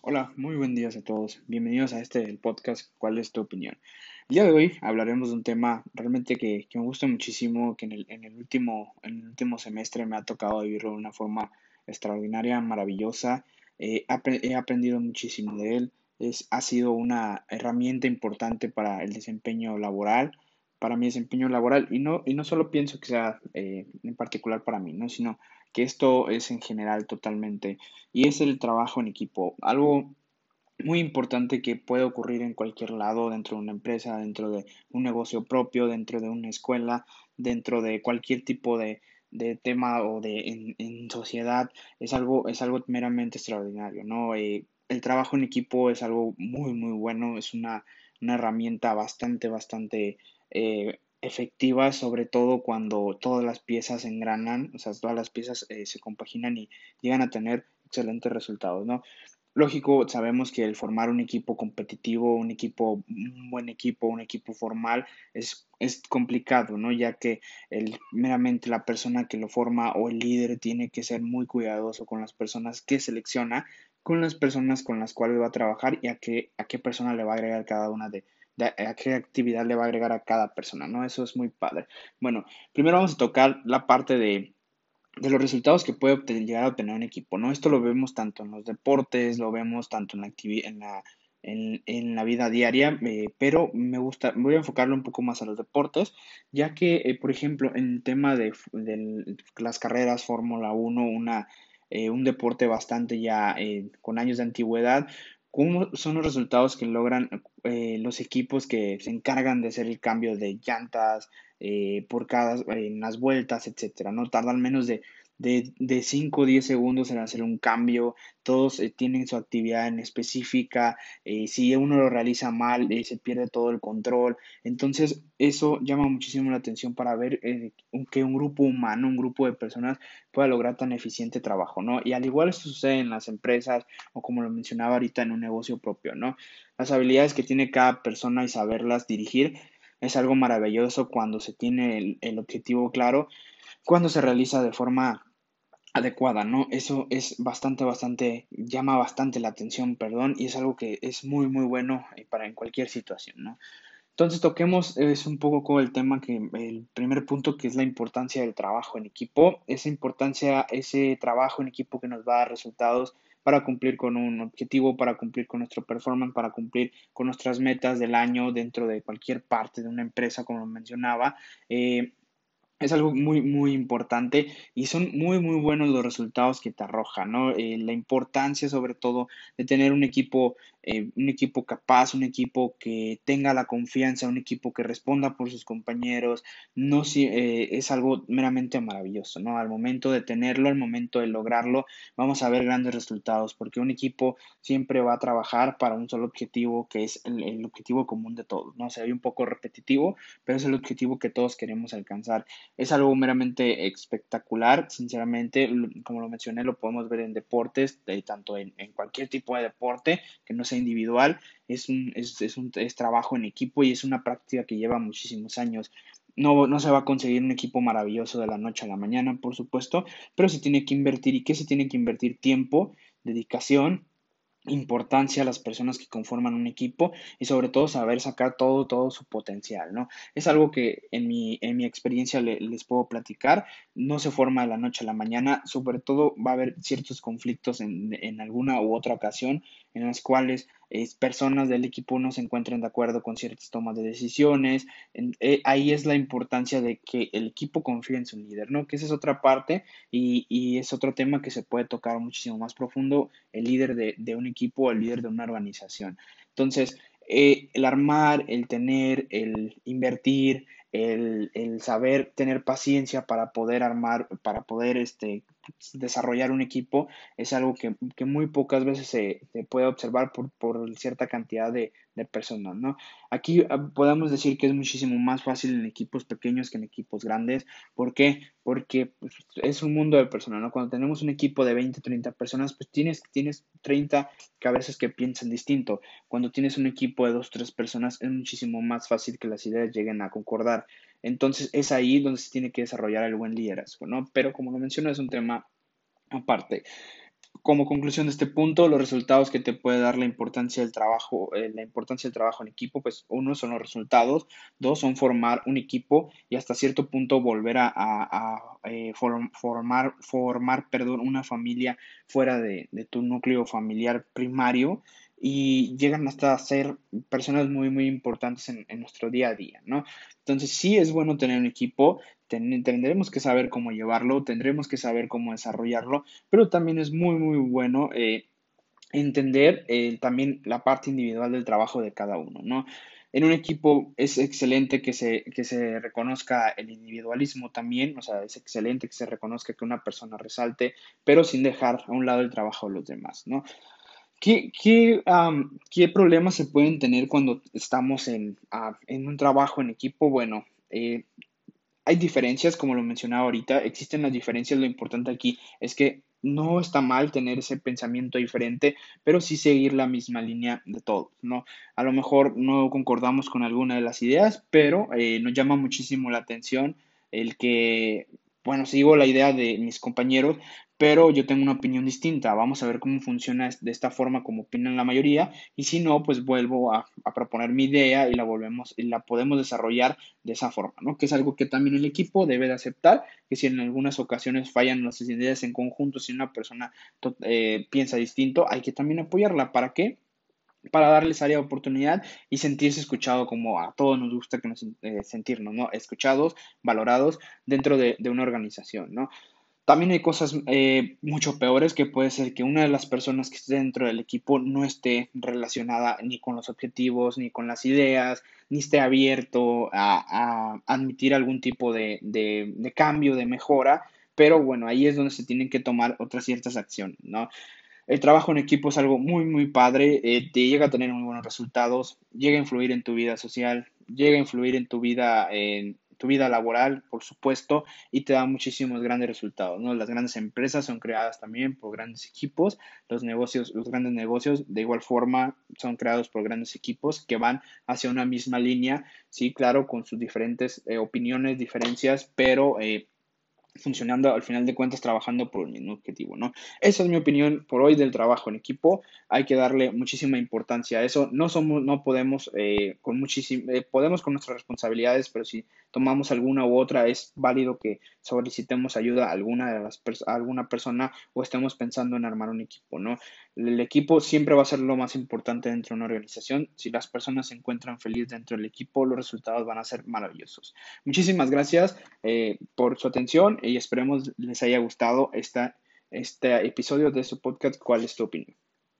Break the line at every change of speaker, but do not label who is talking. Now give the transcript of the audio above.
Hola, muy buen día a todos. Bienvenidos a este el podcast ¿Cuál es tu opinión? El día de hoy hablaremos de un tema realmente que, que me gusta muchísimo, que en el, en el, último, en el último semestre me ha tocado vivirlo de una forma extraordinaria, maravillosa. Eh, he aprendido muchísimo de él. Es, ha sido una herramienta importante para el desempeño laboral, para mi desempeño laboral. Y no, y no solo pienso que sea eh, en particular para mí, ¿no? sino que esto es en general totalmente, y es el trabajo en equipo, algo muy importante que puede ocurrir en cualquier lado, dentro de una empresa, dentro de un negocio propio, dentro de una escuela, dentro de cualquier tipo de, de tema o de en, sociedad, es algo, es algo meramente extraordinario, ¿no? Eh, el trabajo en equipo es algo muy, muy bueno, es una, una herramienta bastante, bastante eh, efectiva, sobre todo cuando todas las piezas engranan, o sea, todas las piezas eh, se compaginan y llegan a tener excelentes resultados, ¿no? Lógico, sabemos que el formar un equipo competitivo, un equipo, un buen equipo, un equipo formal es, es complicado, ¿no? Ya que el, meramente la persona que lo forma o el líder tiene que ser muy cuidadoso con las personas que selecciona, con las personas con las cuales va a trabajar y a qué, a qué persona le va a agregar cada una de, a qué actividad le va a agregar a cada persona, ¿no? Eso es muy padre. Bueno, primero vamos a tocar la parte de, de los resultados que puede llegar a obtener un equipo, ¿no? Esto lo vemos tanto en los deportes, lo vemos tanto en la, en la, en, la vida diaria, eh, pero me gusta, voy a enfocarlo un poco más a los deportes, ya que, eh, por ejemplo, en el tema de, de las carreras Fórmula 1, una, eh, un deporte bastante ya con años de antigüedad, ¿Cómo son los resultados que logran eh, los equipos que se encargan de hacer el cambio de llantas eh, por cada en las vueltas, etcétera? No tardan menos de de, de 5 o 10 segundos en hacer un cambio, todos eh, tienen su actividad en específica, eh, si uno lo realiza mal, eh, se pierde todo el control, entonces eso llama muchísimo la atención para ver que un grupo humano, un grupo de personas pueda lograr tan eficiente trabajo, ¿no? Y al igual esto sucede en las empresas o como lo mencionaba ahorita en un negocio propio, ¿no? Las habilidades que tiene cada persona y saberlas dirigir es algo maravilloso cuando se tiene el, el objetivo claro, cuando se realiza de forma adecuada, ¿no? Eso es bastante, bastante, llama bastante la atención, perdón, y es algo que es muy, muy bueno eh, para en cualquier situación, ¿no? Entonces toquemos, es un poco el tema que, el primer punto que es la importancia del trabajo en equipo, esa importancia, ese trabajo en equipo que nos va a dar resultados para cumplir con un objetivo, para cumplir con nuestro performance, para cumplir con nuestras metas del año dentro de cualquier parte de una empresa, como mencionaba. Eh, es algo muy, muy importante y son muy, muy buenos los resultados que te arroja, ¿no? Eh, la importancia sobre todo de tener un equipo, eh, un equipo capaz, un equipo que tenga la confianza, un equipo que responda por sus compañeros, no si, eh, es algo meramente maravilloso, ¿no? Al momento de tenerlo, al momento de lograrlo, vamos a ver grandes resultados porque un equipo siempre va a trabajar para un solo objetivo que es el, el objetivo común de todos, ¿no? Se ve un poco repetitivo, pero es el objetivo que todos queremos alcanzar. Es algo meramente espectacular, sinceramente, como lo mencioné, lo podemos ver en deportes, tanto en, cualquier tipo de deporte que no sea individual, es un, es, es un es trabajo en equipo y es una práctica que lleva muchísimos años. No, no, se va a conseguir un equipo maravilloso de la noche a la mañana, por supuesto, pero se tiene que invertir. ¿Y qué se tiene que invertir? Tiempo, dedicación importancia a las personas que conforman un equipo y sobre todo saber sacar todo, todo su potencial, ¿no? Es algo que en mi, en mi experiencia les puedo platicar, no se forma de la noche a la mañana, sobre todo va a haber ciertos conflictos en, en alguna u otra ocasión en las cuales personas del equipo no se encuentren de acuerdo con ciertas tomas de decisiones. Eh, ahí es la importancia de que el equipo confíe en su líder, ¿no? Que esa es otra parte y, y es otro tema que se puede tocar muchísimo más profundo, el líder de, de un equipo o el líder de una organización. Entonces, eh, el armar, el tener, el invertir, el, el, saber tener paciencia para poder armar, para poder este, desarrollar un equipo es algo que, que muy pocas veces se, se puede observar por, por, cierta cantidad de, de personas, ¿no? Aquí ah, podemos decir que es muchísimo más fácil en equipos pequeños que en equipos grandes. ¿Por qué? Porque pues, es un mundo de personas, ¿no? Cuando tenemos un equipo de 20, 30 personas, pues tienes, tienes 30 cabezas que piensan distinto. Cuando tienes un equipo de 2, 3 personas, es muchísimo más fácil que las ideas lleguen a concordar. Entonces es ahí donde se tiene que desarrollar el buen liderazgo, ¿no? Pero como lo menciono, es un tema aparte. como conclusión de este punto, los resultados que te puede dar la importancia del trabajo, eh, la importancia del trabajo en equipo, pues uno son los resultados, dos son formar un equipo y hasta cierto punto volver a, eh, formar, formar perdón, una familia fuera de, de tu núcleo familiar primario y llegan hasta ser personas muy, muy importantes en, nuestro día a día, ¿no? Entonces sí es bueno tener un equipo, tendremos que saber cómo llevarlo, tendremos que saber cómo desarrollarlo, pero también es muy, muy bueno eh, entender eh, también la parte individual del trabajo de cada uno, ¿no? En un equipo es excelente que se, que se reconozca el individualismo también, o sea, es excelente que se reconozca que una persona resalte, pero sin dejar a un lado el trabajo de los demás, ¿no? ¿Qué, qué, problemas se pueden tener cuando estamos en, en un trabajo en equipo? Bueno, eh, hay diferencias, como lo mencionaba ahorita, existen las diferencias, lo importante aquí es que no está mal tener ese pensamiento diferente, pero sí seguir la misma línea de todos, ¿no? A lo mejor no concordamos con alguna de las ideas, pero eh, nos llama muchísimo la atención el que bueno, sigo la idea de mis compañeros, pero yo tengo una opinión distinta. Vamos a ver cómo funciona de esta forma como opinan la mayoría y si no, pues vuelvo a, proponer mi idea y la volvemos y la podemos desarrollar de esa forma, ¿no? Que es algo que también el equipo debe de aceptar, que si en algunas ocasiones fallan las ideas en conjunto, si una persona eh, piensa distinto, hay que también apoyarla. ¿Para qué? para darles área de oportunidad y sentirse escuchado como a todos nos gusta que nos, eh, sentirnos, ¿no? Escuchados, valorados dentro de, una organización, ¿no? También hay cosas eh, mucho peores que puede ser que una de las personas que esté dentro del equipo no esté relacionada ni con los objetivos, ni con las ideas, ni esté abierto a, admitir algún tipo de, de, cambio, de mejora, pero bueno, ahí es donde se tienen que tomar otras ciertas acciones, ¿no? El trabajo en equipo es algo muy, muy padre, eh, te llega a tener muy buenos resultados, llega a influir en tu vida social, llega a influir en tu vida, en tu vida laboral, por supuesto, y te da muchísimos grandes resultados, ¿no? Las grandes empresas son creadas también por grandes equipos, los negocios, los grandes negocios de igual forma son creados por grandes equipos que van hacia una misma línea, sí, claro, con sus diferentes eh, opiniones, diferencias, pero eh, funcionando al final de cuentas trabajando por un mismo objetivo, ¿no? Esa es mi opinión por hoy del trabajo en equipo. Hay que darle muchísima importancia a eso. No somos, no podemos eh, con muchísimo, eh, podemos con nuestras responsabilidades, pero si tomamos alguna u otra, es válido que solicitemos ayuda a alguna de las a alguna persona o estemos pensando en armar un equipo, ¿no? El equipo siempre va a ser lo más importante dentro de una organización. Si las personas se encuentran felices dentro del equipo, los resultados van a ser maravillosos. Muchísimas gracias eh, por su atención y esperemos les haya gustado esta, este episodio de su podcast. ¿Cuál es tu opinión?